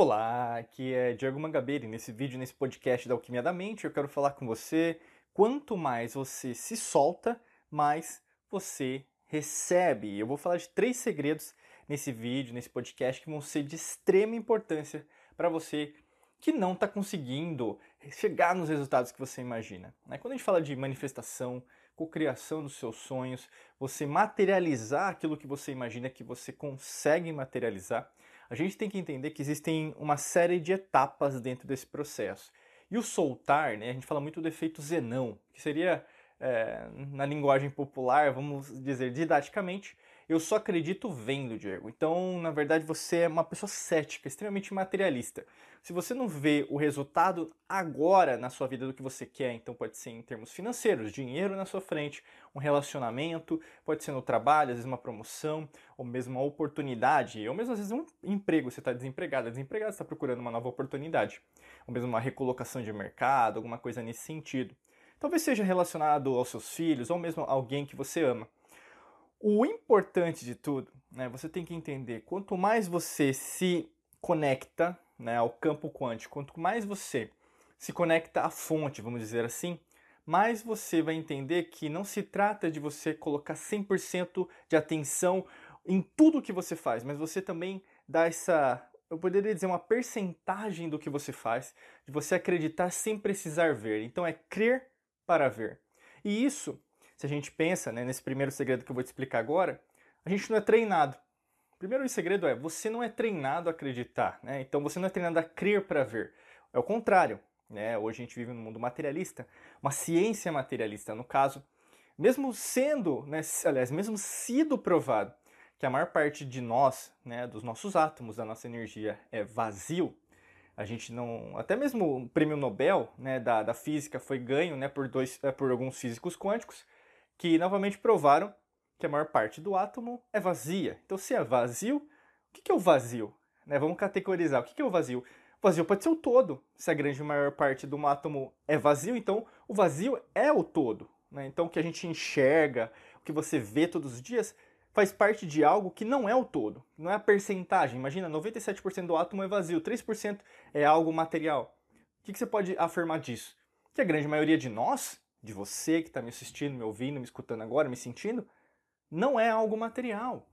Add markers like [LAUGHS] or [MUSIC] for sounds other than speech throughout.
Olá, aqui é Diego Mangabeira e nesse vídeo, nesse podcast da Alquimia da Mente, eu quero falar com você quanto mais você se solta, mais você recebe. Eu vou falar de três segredos nesse vídeo, nesse podcast, que vão ser de extrema importância para você que não está conseguindo chegar nos resultados que você imagina. Né? Quando a gente fala de manifestação, cocriação dos seus sonhos, você materializar aquilo que você imagina que você consegue materializar, a gente tem que entender que existem uma série de etapas dentro desse processo. E o soltar, né, a gente fala muito do efeito Zenão, que seria, é, na linguagem popular, vamos dizer didaticamente, eu só acredito vendo, Diego. Então, na verdade, você é uma pessoa cética, extremamente materialista. Se você não vê o resultado agora na sua vida do que você quer, então pode ser em termos financeiros, dinheiro na sua frente, um relacionamento, pode ser no trabalho, às vezes uma promoção, ou mesmo uma oportunidade, ou mesmo às vezes um emprego, você está desempregado, desempregado está procurando uma nova oportunidade, ou mesmo uma recolocação de mercado, alguma coisa nesse sentido. Talvez seja relacionado aos seus filhos, ou mesmo alguém que você ama. O importante de tudo, né, você tem que entender, quanto mais você se conecta né, ao campo quântico, quanto mais você se conecta à fonte, vamos dizer assim, mais você vai entender que não se trata de você colocar 100% de atenção em tudo que você faz, mas você também dá essa, eu poderia dizer, uma percentagem do que você faz, de você acreditar sem precisar ver. Então é crer para ver. E isso se a gente pensa né, nesse primeiro segredo que eu vou te explicar agora, a gente não é treinado. Primeiro o segredo é, você não é treinado a acreditar, né? Então você não é treinado a crer para ver. É o contrário. Né? Hoje a gente vive num mundo materialista, uma ciência materialista, no caso, mesmo sendo, né, aliás, mesmo sido provado que a maior parte de nós, né, dos nossos átomos, da nossa energia é vazio, a gente não, até mesmo o prêmio Nobel, né, da, da física foi ganho, né, por dois, é, por alguns físicos quânticos, que novamente provaram que a maior parte do átomo é vazia. Então, se é vazio, o que é o vazio? Né, vamos categorizar. O que é o vazio? O vazio pode ser o todo. Se a grande maior parte do átomo é vazio, então o vazio é o todo. Né? Então, o que a gente enxerga, o que você vê todos os dias, faz parte de algo que não é o todo. Não é a percentagem. Imagina, 97% do átomo é vazio, 3% é algo material. O que você pode afirmar disso? Que a grande maioria de nós de você que está me assistindo, me ouvindo, me escutando agora, me sentindo, não é algo material.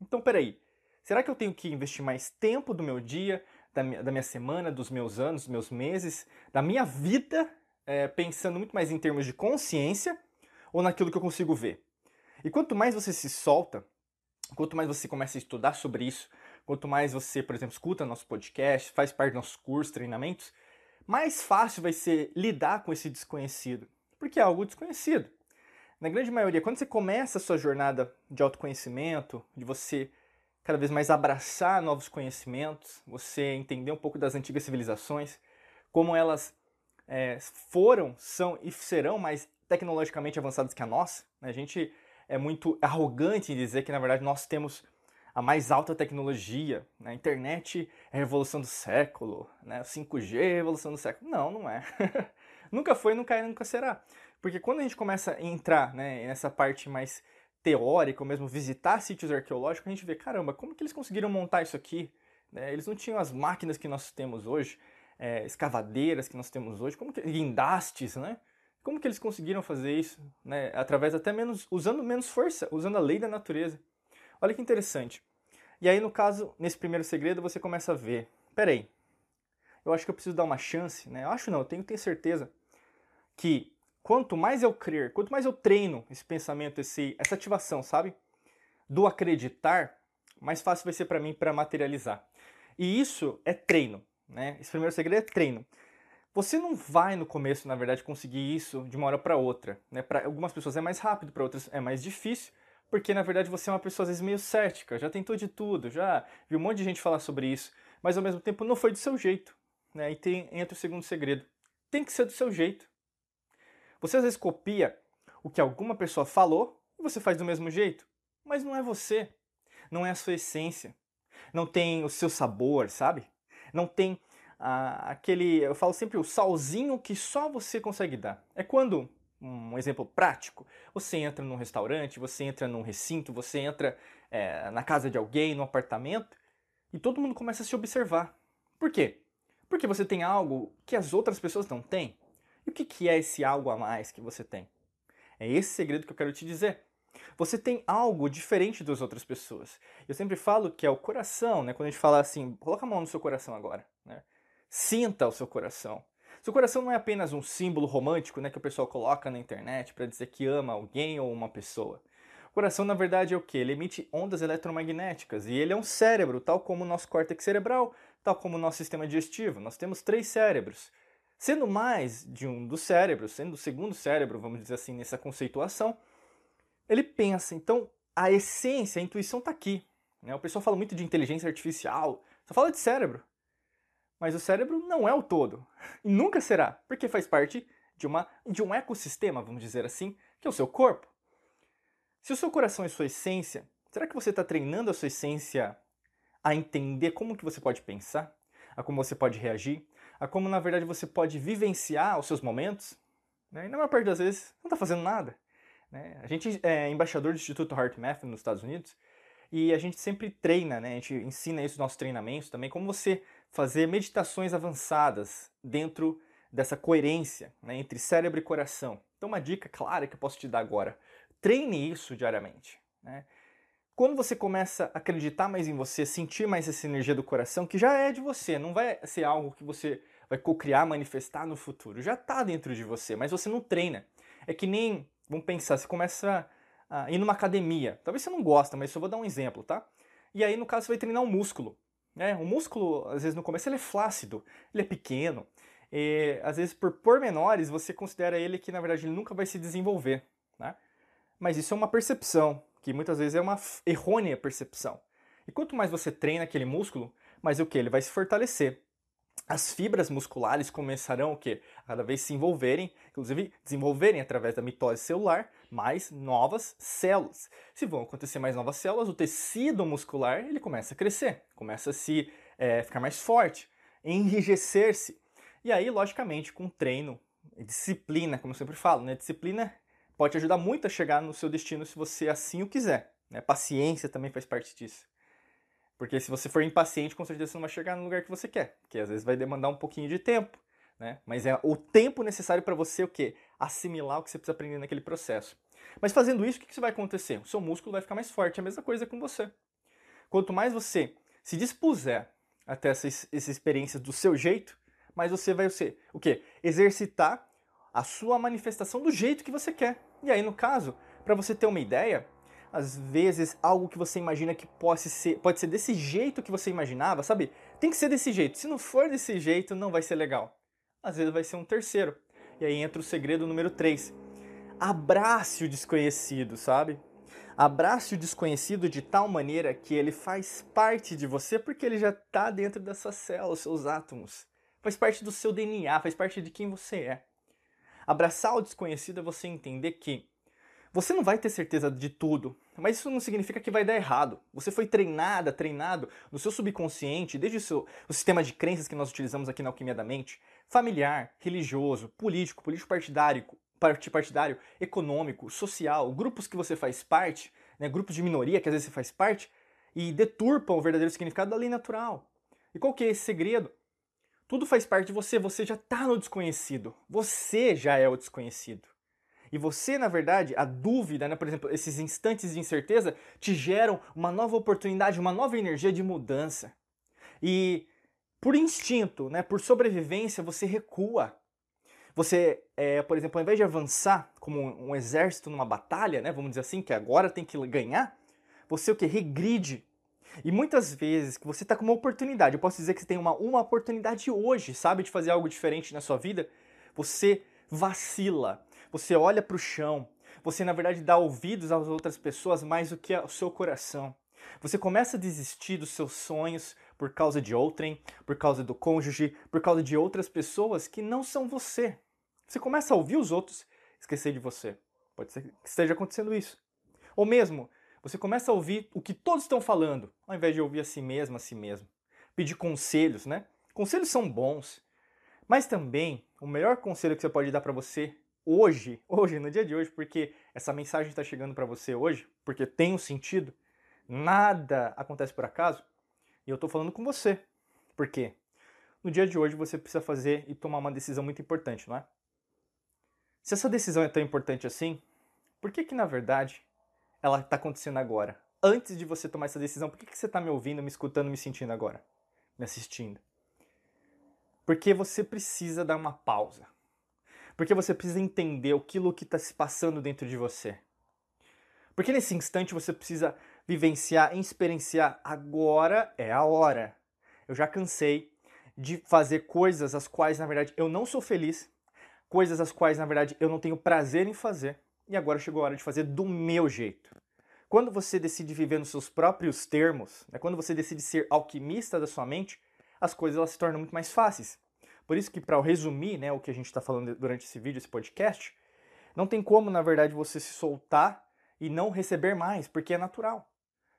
Então, peraí, será que eu tenho que investir mais tempo do meu dia, da minha, da minha semana, dos meus anos, dos meus meses, da minha vida, é, pensando muito mais em termos de consciência ou naquilo que eu consigo ver? E quanto mais você se solta, quanto mais você começa a estudar sobre isso, quanto mais você, por exemplo, escuta nosso podcast, faz parte dos nossos cursos, treinamentos, mais fácil vai ser lidar com esse desconhecido porque é algo desconhecido. Na grande maioria, quando você começa a sua jornada de autoconhecimento, de você cada vez mais abraçar novos conhecimentos, você entender um pouco das antigas civilizações, como elas é, foram, são e serão mais tecnologicamente avançadas que a nossa. Né? A gente é muito arrogante em dizer que, na verdade, nós temos a mais alta tecnologia. Né? A internet é a revolução do século, né? 5G é a revolução do século. Não, não é. [LAUGHS] Nunca foi, nunca é, nunca será. Porque quando a gente começa a entrar né, nessa parte mais teórica, ou mesmo visitar sítios arqueológicos, a gente vê, caramba, como que eles conseguiram montar isso aqui? Né, eles não tinham as máquinas que nós temos hoje, é, escavadeiras que nós temos hoje, como que, guindastes, né? Como que eles conseguiram fazer isso? Né, através até menos, usando menos força, usando a lei da natureza. Olha que interessante. E aí, no caso, nesse primeiro segredo, você começa a ver, peraí, eu acho que eu preciso dar uma chance, né? Eu acho não, eu tenho, tenho certeza que quanto mais eu crer, quanto mais eu treino esse pensamento, esse, essa ativação, sabe? Do acreditar, mais fácil vai ser para mim para materializar. E isso é treino, né? Esse primeiro segredo é treino. Você não vai no começo, na verdade, conseguir isso de uma hora para outra, né? Para algumas pessoas é mais rápido, para outras é mais difícil, porque na verdade você é uma pessoa às vezes meio cética, já tentou de tudo, já viu um monte de gente falar sobre isso, mas ao mesmo tempo não foi do seu jeito, né? E tem entra o segundo segredo. Tem que ser do seu jeito. Você às vezes copia o que alguma pessoa falou e você faz do mesmo jeito, mas não é você, não é a sua essência, não tem o seu sabor, sabe? Não tem ah, aquele, eu falo sempre o salzinho que só você consegue dar. É quando, um exemplo prático, você entra num restaurante, você entra num recinto, você entra é, na casa de alguém, num apartamento, e todo mundo começa a se observar. Por quê? Porque você tem algo que as outras pessoas não têm. E o que é esse algo a mais que você tem? É esse segredo que eu quero te dizer. Você tem algo diferente das outras pessoas. Eu sempre falo que é o coração, né? Quando a gente fala assim, coloca a mão no seu coração agora, né? Sinta o seu coração. Seu coração não é apenas um símbolo romântico, né, que o pessoal coloca na internet para dizer que ama alguém ou uma pessoa. O coração, na verdade, é o que? Ele emite ondas eletromagnéticas e ele é um cérebro, tal como o nosso córtex cerebral, tal como o nosso sistema digestivo. Nós temos três cérebros. Sendo mais de um dos cérebros, sendo o segundo cérebro, vamos dizer assim, nessa conceituação, ele pensa. Então, a essência, a intuição está aqui. Né? O pessoal fala muito de inteligência artificial, só fala de cérebro. Mas o cérebro não é o todo. [LAUGHS] E nunca será, porque faz parte de, uma, de um ecossistema, vamos dizer assim, que é o seu corpo. Se o seu coração é sua essência, será que você está treinando a sua essência a entender como que você pode pensar, a como você pode reagir, a como na verdade você pode vivenciar os seus momentos? Né? E na maior parte das vezes não está fazendo nada. Né? A gente é embaixador do Instituto HeartMath nos Estados Unidos e a gente sempre treina, né? a gente ensina isso nos nossos treinamentos também, como você fazer meditações avançadas dentro dessa coerência né? entre cérebro e coração. Então, uma dica clara que eu posso te dar agora: treine isso diariamente. Né? Quando você começa a acreditar mais em você, sentir mais essa energia do coração, que já é de você, não vai ser algo que você vai co-criar, manifestar no futuro, já está dentro de você, mas você não treina. É que nem Vamos pensar, você começa a ir numa academia. Talvez você não gosta, mas só vou dar um exemplo, tá? E aí, no caso, você vai treinar um músculo. Né? O músculo, às vezes, no começo, ele é flácido, ele é pequeno. E, às vezes, por pormenores, você considera ele que, na verdade, ele nunca vai se desenvolver. Né? Mas isso é uma percepção, que muitas vezes é uma errônea percepção. E quanto mais você treina aquele músculo, mais o que? Ele vai se fortalecer as fibras musculares começarão o quê? A cada vez se envolverem, inclusive desenvolverem através da mitose celular mais novas células. Se vão acontecer mais novas células, o tecido muscular ele começa a crescer, começa a se é, ficar mais forte, enrijecer-se. E aí, logicamente, com treino, disciplina, como eu sempre falo, né? Disciplina pode ajudar muito a chegar no seu destino se você assim o quiser. Né? Paciência também faz parte disso. Porque se você for impaciente, com certeza você não vai chegar no lugar que você quer, porque às vezes vai demandar um pouquinho de tempo, né? Mas é o tempo necessário para você o quê? Assimilar o que você precisa aprender naquele processo. Mas fazendo isso, o que, que vai acontecer? O seu músculo vai ficar mais forte, é a mesma coisa com você. Quanto mais você se dispuser a ter essa, essa experiência do seu jeito, mais você vai ser, o quê? Exercitar a sua manifestação do jeito que você quer. E aí, no caso, para você ter uma ideia, às vezes algo que você imagina que pode ser, pode ser desse jeito que você imaginava, sabe? Tem que ser desse jeito. Se não for desse jeito, não vai ser legal. Às vezes vai ser um terceiro. E aí entra o segredo número 3. Abrace o desconhecido, sabe? Abrace o desconhecido de tal maneira que ele faz parte de você porque ele já está dentro das suas células, seus átomos. Faz parte do seu DNA, faz parte de quem você é. Abraçar o desconhecido é você entender que você não vai ter certeza de tudo, mas isso não significa que vai dar errado. Você foi treinada, treinado no seu subconsciente, desde o, seu, o sistema de crenças que nós utilizamos aqui na Alquimia da Mente, familiar, religioso, político, político partidário, partidário, econômico, social, grupos que você faz parte, né, grupos de minoria que às vezes você faz parte, e deturpam o verdadeiro significado da lei natural. E qual que é esse segredo? Tudo faz parte de você, você já está no desconhecido. Você já é o desconhecido. E você, na verdade, a dúvida, né, por exemplo, esses instantes de incerteza te geram uma nova oportunidade, uma nova energia de mudança. E por instinto, né, por sobrevivência, você recua. Você, é, por exemplo, ao invés de avançar como um exército numa batalha, né, vamos dizer assim, que agora tem que ganhar, você o que? Regride. E muitas vezes que você está com uma oportunidade, eu posso dizer que você tem uma, uma oportunidade hoje, sabe, de fazer algo diferente na sua vida, você vacila você olha para o chão, você na verdade dá ouvidos às outras pessoas mais do que ao seu coração. Você começa a desistir dos seus sonhos por causa de outrem, por causa do cônjuge, por causa de outras pessoas que não são você. Você começa a ouvir os outros, esquecer de você. Pode ser que esteja acontecendo isso. Ou mesmo, você começa a ouvir o que todos estão falando, ao invés de ouvir a si mesmo, a si mesmo. Pedir conselhos, né? Conselhos são bons, mas também o melhor conselho que você pode dar para você hoje, [LAUGHS] hoje, no dia de hoje, porque essa mensagem está chegando para você hoje, porque tem um sentido, nada acontece por acaso, e eu estou falando com você. Por quê? no dia de hoje você precisa fazer e tomar uma decisão muito importante, não é? Se essa decisão é tão importante assim, por que que na verdade ela está acontecendo agora? Antes de você tomar essa decisão, por que, que você está me ouvindo, me escutando, me sentindo agora? Me assistindo? Porque você precisa dar uma pausa. Porque você precisa entender aquilo que está se passando dentro de você. Porque nesse instante você precisa vivenciar, experienciar. Agora é a hora. Eu já cansei de fazer coisas as quais, na verdade, eu não sou feliz, coisas as quais, na verdade, eu não tenho prazer em fazer, e agora chegou a hora de fazer do meu jeito. Quando você decide viver nos seus próprios termos, né, quando você decide ser alquimista da sua mente, as coisas elas se tornam muito mais fáceis. Por isso que, para resumir né, o que a gente está falando durante esse vídeo, esse podcast, não tem como, na verdade, você se soltar e não receber mais, porque é natural.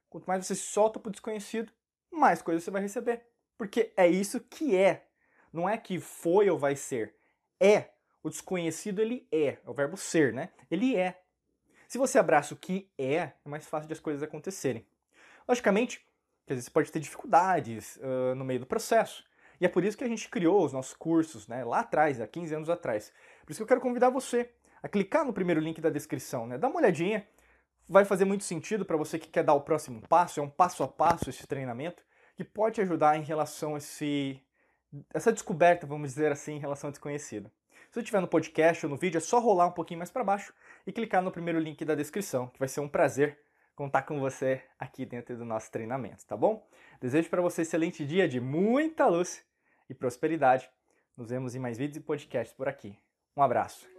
Quanto mais você se solta para o desconhecido, mais coisas você vai receber. Porque é isso que é. Não é que foi ou vai ser. É. O desconhecido, ele é. É o verbo ser, né? Ele é. Se você abraça o que é, é mais fácil de as coisas acontecerem. Logicamente, às vezes você pode ter dificuldades uh, no meio do processo. E é por isso que a gente criou os nossos cursos, né? Lá atrás, há 15 anos atrás. Por isso que eu quero convidar você a clicar no primeiro link da descrição, né? Dá uma olhadinha. Vai fazer muito sentido para você que quer dar o próximo passo. É um passo a passo esse treinamento que pode te ajudar em relação a esse, essa descoberta, vamos dizer assim, em relação ao desconhecido. Se estiver no podcast ou no vídeo, é só rolar um pouquinho mais para baixo e clicar no primeiro link da descrição, que vai ser um prazer contar com você aqui dentro do nosso treinamento, tá bom? Desejo para você um excelente dia de muita luz e prosperidade. Nos vemos em mais vídeos e podcasts por aqui. Um abraço.